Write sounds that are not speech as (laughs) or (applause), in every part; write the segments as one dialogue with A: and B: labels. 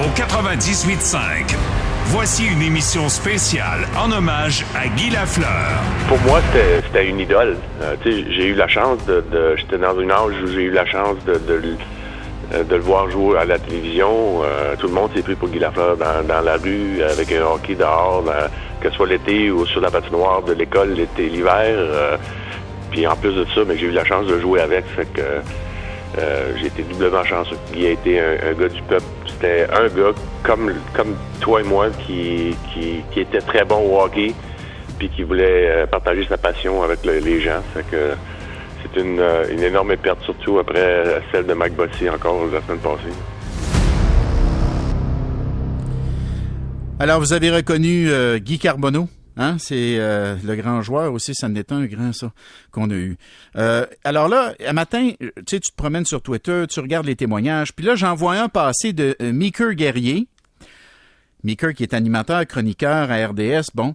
A: au 98.5. Voici une émission spéciale en hommage à Guy Lafleur.
B: Pour moi, c'était une idole. Euh, j'ai eu la chance de... J'étais dans une âge où j'ai eu la chance de, euh, le voir jouer à la télévision. Euh, tout le monde s'est pris pour Guy Lafleur dans, la rue, avec un hockey dehors, que ce soit l'été ou sur la patinoire de l'école, l'été, l'hiver. puis en plus de ça, mais j'ai eu la chance de jouer avec. Que j'ai été doublement chanceux. Il a été un, gars du peuple. C'était un gars comme, toi et moi qui, était très bon au hockey puis qui voulait euh, partager sa passion avec les gens. Que c'est une, euh, une, énorme perte, surtout après celle de Mike Bossy encore la semaine passée.
C: Alors, vous avez reconnu Guy Carbonneau? Hein? C'est euh, le grand joueur aussi, ça n'est un grand, ça, qu'on a eu. Euh, alors là, un matin, tu sais, tu te promènes sur Twitter, tu regardes les témoignages, puis là, j'en vois un passer de euh, Meeker Guerrier. Meeker qui est animateur, chroniqueur à RDS, bon.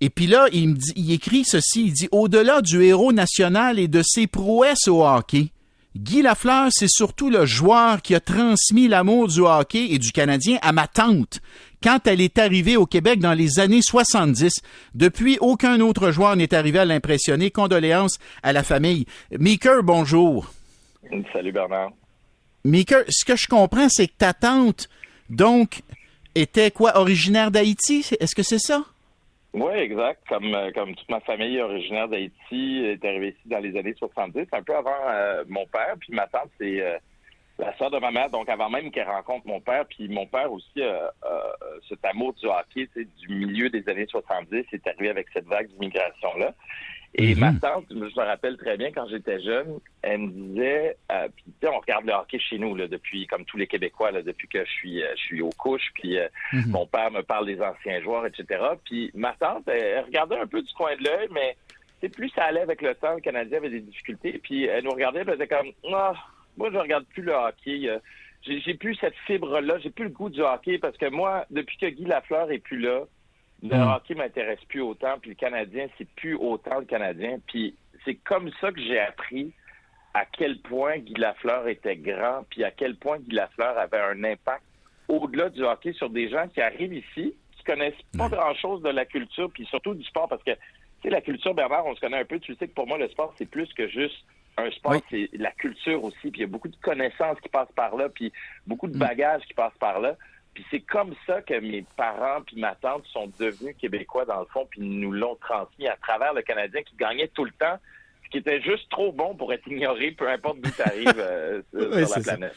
C: Et puis là, il, me dit, il écrit ceci, il dit « Au-delà du héros national et de ses prouesses au hockey, Guy Lafleur, c'est surtout le joueur qui a transmis l'amour du hockey et du Canadien à ma tante, quand elle est arrivée au Québec dans les années 70. Depuis, aucun autre joueur n'est arrivé à l'impressionner. Condoléances à la famille. Meeker, bonjour.
D: Salut Bernard.
C: Meeker, ce que je comprends, c'est que ta tante, donc, était quoi, originaire d'Haïti? Est-ce que c'est ça?
D: Oui, exact. Comme, euh, comme toute ma famille originaire d'Haïti est arrivée ici dans les années 70, un peu avant euh, mon père. Puis ma tante, c'est euh, la sœur de ma mère, donc avant même qu'elle rencontre mon père. Puis mon père aussi, euh, euh, cet amour du hockey, du milieu des années 70, est arrivé avec cette vague d'immigration-là. Et mhm. ma tante, je me rappelle très bien quand j'étais jeune, elle me disait, euh, puis on regarde le hockey chez nous là, depuis, comme tous les Québécois, là, depuis que je suis, je suis aux couches, puis mhm. mon père me parle des anciens joueurs, etc. Puis ma tante, elle, regardait un peu du coin de l'œil, mais c'est plus ça allait avec le temps, le Canadien avait des difficultés, puis elle nous regardait, elle faisait comme, ah, moi, je regarde plus le hockey. Euh, j'ai plus cette fibre-là, j'ai plus le goût du hockey parce que moi, depuis que Guy Lafleur est plus là, le hmm. hockey m'intéresse plus autant, puis le Canadien, c'est plus autant le Canadien. Puis c'est comme ça que j'ai appris à quel point Guy Lafleur était grand, puis à quel point Guy Lafleur avait un impact au-delà du hockey sur des gens qui arrivent ici, qui connaissent pas grand-chose de la culture, puis surtout du sport, parce que, tu sais, la culture, Bernard, on se connaît un peu, tu sais que pour moi, le sport, c'est plus que juste un sport, c'est la culture aussi, puis il y a beaucoup de connaissances qui passent par là, puis beaucoup de mm. bagages qui passent par là. Puis c'est comme ça que mes parents puis ma tante sont devenus québécois dans le fond, puis nous l'ont transmis à travers le Canadien qui gagnait tout le temps qui était juste trop bon pour être ignoré, peu importe d'où tu arrives euh, (laughs) sur la planète.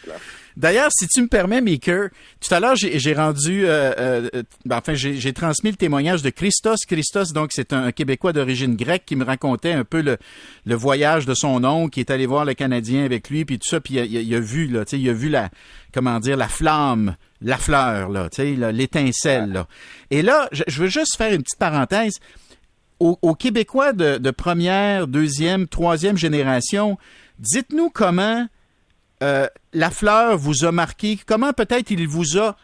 C: D'ailleurs, si tu me permets, Maker, tout à l'heure, j'ai rendu, euh, euh, ben, enfin, j'ai transmis le témoignage de Christos. Christos, donc, c'est un, Québécois d'origine grecque qui me racontait un peu le, le voyage de son oncle, qui est allé voir le Canadien avec lui, puis tout ça, puis il, a, vu, là, il a vu la, comment dire, la flamme, la fleur, là, l'étincelle, là. Et là, je veux juste faire une petite parenthèse aux, Québécois de, première, deuxième, troisième génération, dites-nous comment euh, la fleur vous a marqué, comment peut-être il vous a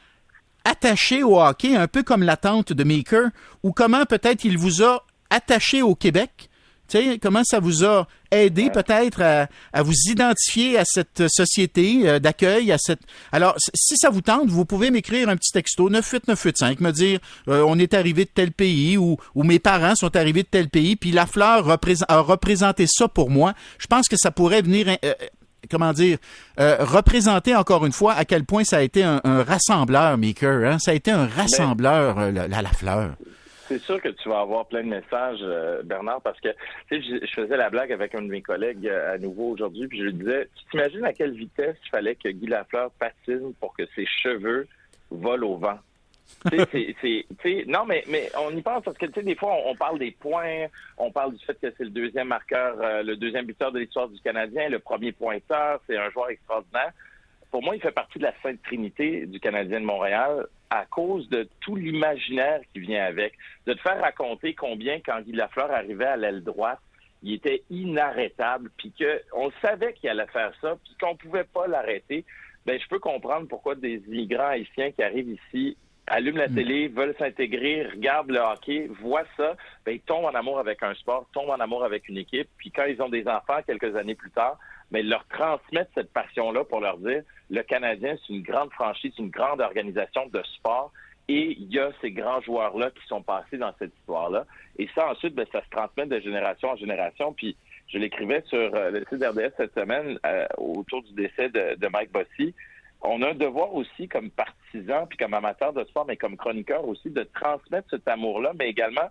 C: attaché au hockey, un peu comme l'attente de Maker, ou comment peut-être il vous a attaché au Québec comment ça vous a aidé peut-être à, vous identifier à cette société euh, d'accueil, à cette. Alors, si ça vous tente, vous pouvez m'écrire un petit texto 98985, me dire euh, on est arrivé de tel pays ou, ou mes parents sont arrivés de tel pays, puis la fleur a représenté ça pour moi. Je pense que ça pourrait venir. Euh, comment dire, représenter encore une fois à quel point ça a été un, rassembleur, Maker. Hein? Ça a été un rassembleur, la, la fleur.
D: C'est sûr que tu vas avoir plein de messages, euh, Bernard, parce que tu sais, je, faisais la blague avec un de mes collègues euh, à nouveau aujourd'hui, puis je lui disais, tu t'imagines à quelle vitesse il fallait que Guy Lafleur patine pour que ses cheveux volent au vent? non, mais, mais on y pense parce que, des fois, on, parle des points, on parle du fait que c'est le deuxième marqueur, euh, le deuxième buteur de l'histoire du Canadien, le premier pointeur, c'est un joueur extraordinaire. Pour moi, il fait partie de la Sainte Trinité du Canadien de Montréal à cause de tout l'imaginaire qui vient avec. De te faire raconter combien, quand Guy Lafleur arrivait à l'aile droite, il était inarrêtable, puis qu'on savait qu'il allait faire ça, puis qu'on pouvait pas l'arrêter. Ben, je peux comprendre pourquoi des immigrants haïtiens qui arrivent ici allument la mm. télé, veulent s'intégrer, regardent le hockey, voient ça, ben, ils tombent en amour avec un sport, tombent en amour avec une équipe, puis quand ils ont des enfants quelques années plus tard, mais ben, leur transmettre cette passion-là pour leur dire le Canadien, c'est une grande franchise, une grande organisation de sport et il y a ces grands joueurs-là qui sont passés dans cette histoire-là. Et ça, ensuite, ben, ça se transmet de génération en génération. Puis je l'écrivais sur euh, le site d'RDS cette semaine euh, autour du décès de, Mike Bossy. On a un devoir aussi comme partisans, puis comme amateurs de sport, mais comme chroniqueurs aussi, de transmettre cet amour-là, mais également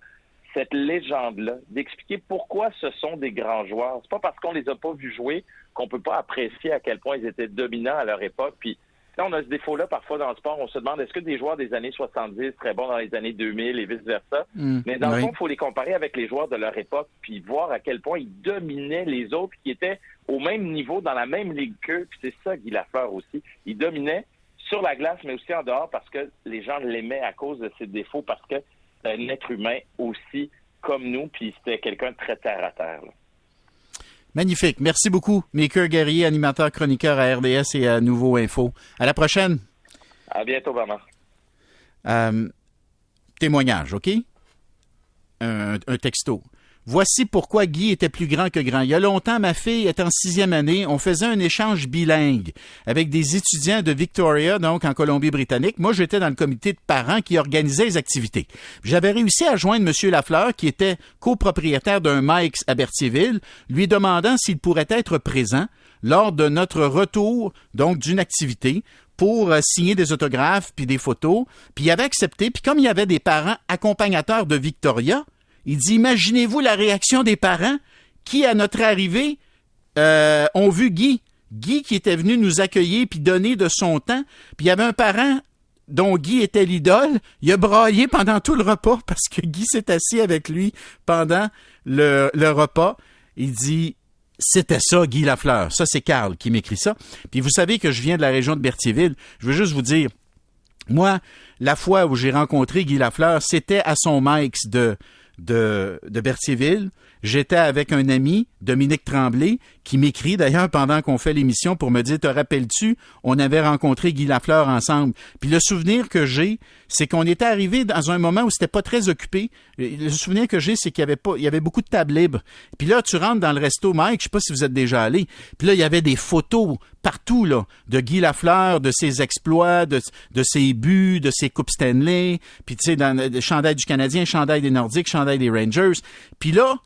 D: cette légende-là, d'expliquer pourquoi ce sont des grands joueurs. C'est pas parce qu'on les a pas vus jouer qu'on peut pas apprécier à quel point ils étaient dominants à leur époque. Puis on a ce défaut-là parfois dans le sport. On se demande est-ce que des joueurs des années 70 seraient bons dans les années 2000 et vice-versa? Hmm. Mais dans le fond, il faut les comparer avec les joueurs de leur époque puis voir à quel point ils dominaient les autres qui étaient au même niveau, dans la même ligue qu'eux. Puis c'est ça, Guy Lafleur aussi. Il dominait sur la glace, mais aussi en dehors parce que les gens l'aimaient à cause de ses défauts, parce que c'est un être humain aussi comme nous, puis c'était quelqu'un de très terre à terre.
C: Magnifique. Merci beaucoup, Maker Guerrier, animateur chroniqueur à RDS et à Nouveau Info. À la prochaine.
D: À bientôt, maman.
C: Euh, témoignage, OK? un texto. Voici pourquoi Guy était plus grand que grand. Il y a longtemps, ma fille est en sixième année. On faisait un échange bilingue avec des étudiants de Victoria, donc en Colombie-Britannique. Moi, j'étais dans le comité de parents qui organisait les activités. J'avais réussi à joindre M. Lafleur, qui était copropriétaire d'un Mike's à Berthierville, lui demandant s'il pourrait être présent lors de notre retour, donc d'une activité, pour euh, signer des autographes puis des photos. Puis il avait accepté. Puis comme il y avait des parents accompagnateurs de Victoria, il dit, imaginez-vous la réaction des parents qui, à notre arrivée, euh, ont vu Guy. Guy qui était venu nous accueillir puis donner de son temps. Puis il y avait un parent dont Guy était l'idole. Il a braillé pendant tout le repas parce que Guy s'est assis avec lui pendant le, repas. Il dit, c'était ça, Guy Lafleur. Ça, c'est Carl qui m'écrit ça. Puis vous savez que je viens de la région de Berthierville. Je veux juste vous dire, moi, la fois où j'ai rencontré Guy Lafleur, c'était à son Mike's de, de, de Berthierville. J'étais avec un ami, Dominique Tremblay, qui m'écrit d'ailleurs pendant qu'on fait l'émission pour me dire Te rappelles-tu, on avait rencontré Guy Lafleur ensemble. Puis le souvenir que j'ai, c'est qu'on était arrivé dans un moment où c'était pas très occupé. Le souvenir que j'ai, c'est qu'il y avait pas, il y avait beaucoup de tables libres. Puis là, tu rentres dans le resto Mike, je sais pas si vous êtes déjà allé. Puis là, il y avait des photos partout là de Guy Lafleur, de ses exploits, de, de ses buts, de ses coupes Stanley. Puis tu sais, dans le chandail du Canadien, chandail des Nordiques, chandail des Rangers. Puis là,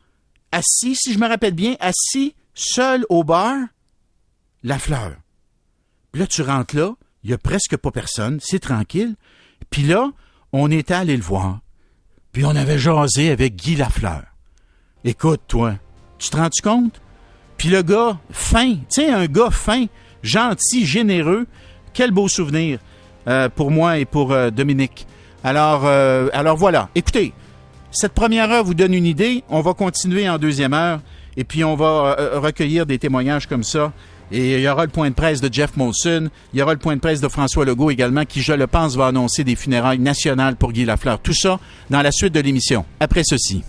C: assis, si je me rappelle bien, assis, seul au bar, la fleur. Puis là, tu rentres là, il y a presque pas personne, c'est tranquille. Puis là, on était allé le voir. Puis on avait jasé avec Guy Lafleur. Écoute, toi, tu te rends-tu compte? Puis le gars, fin, tu sais, un gars fin, gentil, généreux, quel beau souvenir euh, pour moi et pour euh, Dominique. Alors, euh, alors voilà. Écoutez, cette première heure vous donne une idée. On va continuer en deuxième heure et puis on va euh, recueillir des témoignages comme ça. Et il y aura le point de presse de Jeff Molson. Il y aura le point de presse de François Legault également, qui, je le pense, va annoncer des funérailles nationales pour Guy Lafleur. Tout ça dans la suite de l'émission. Après ceci.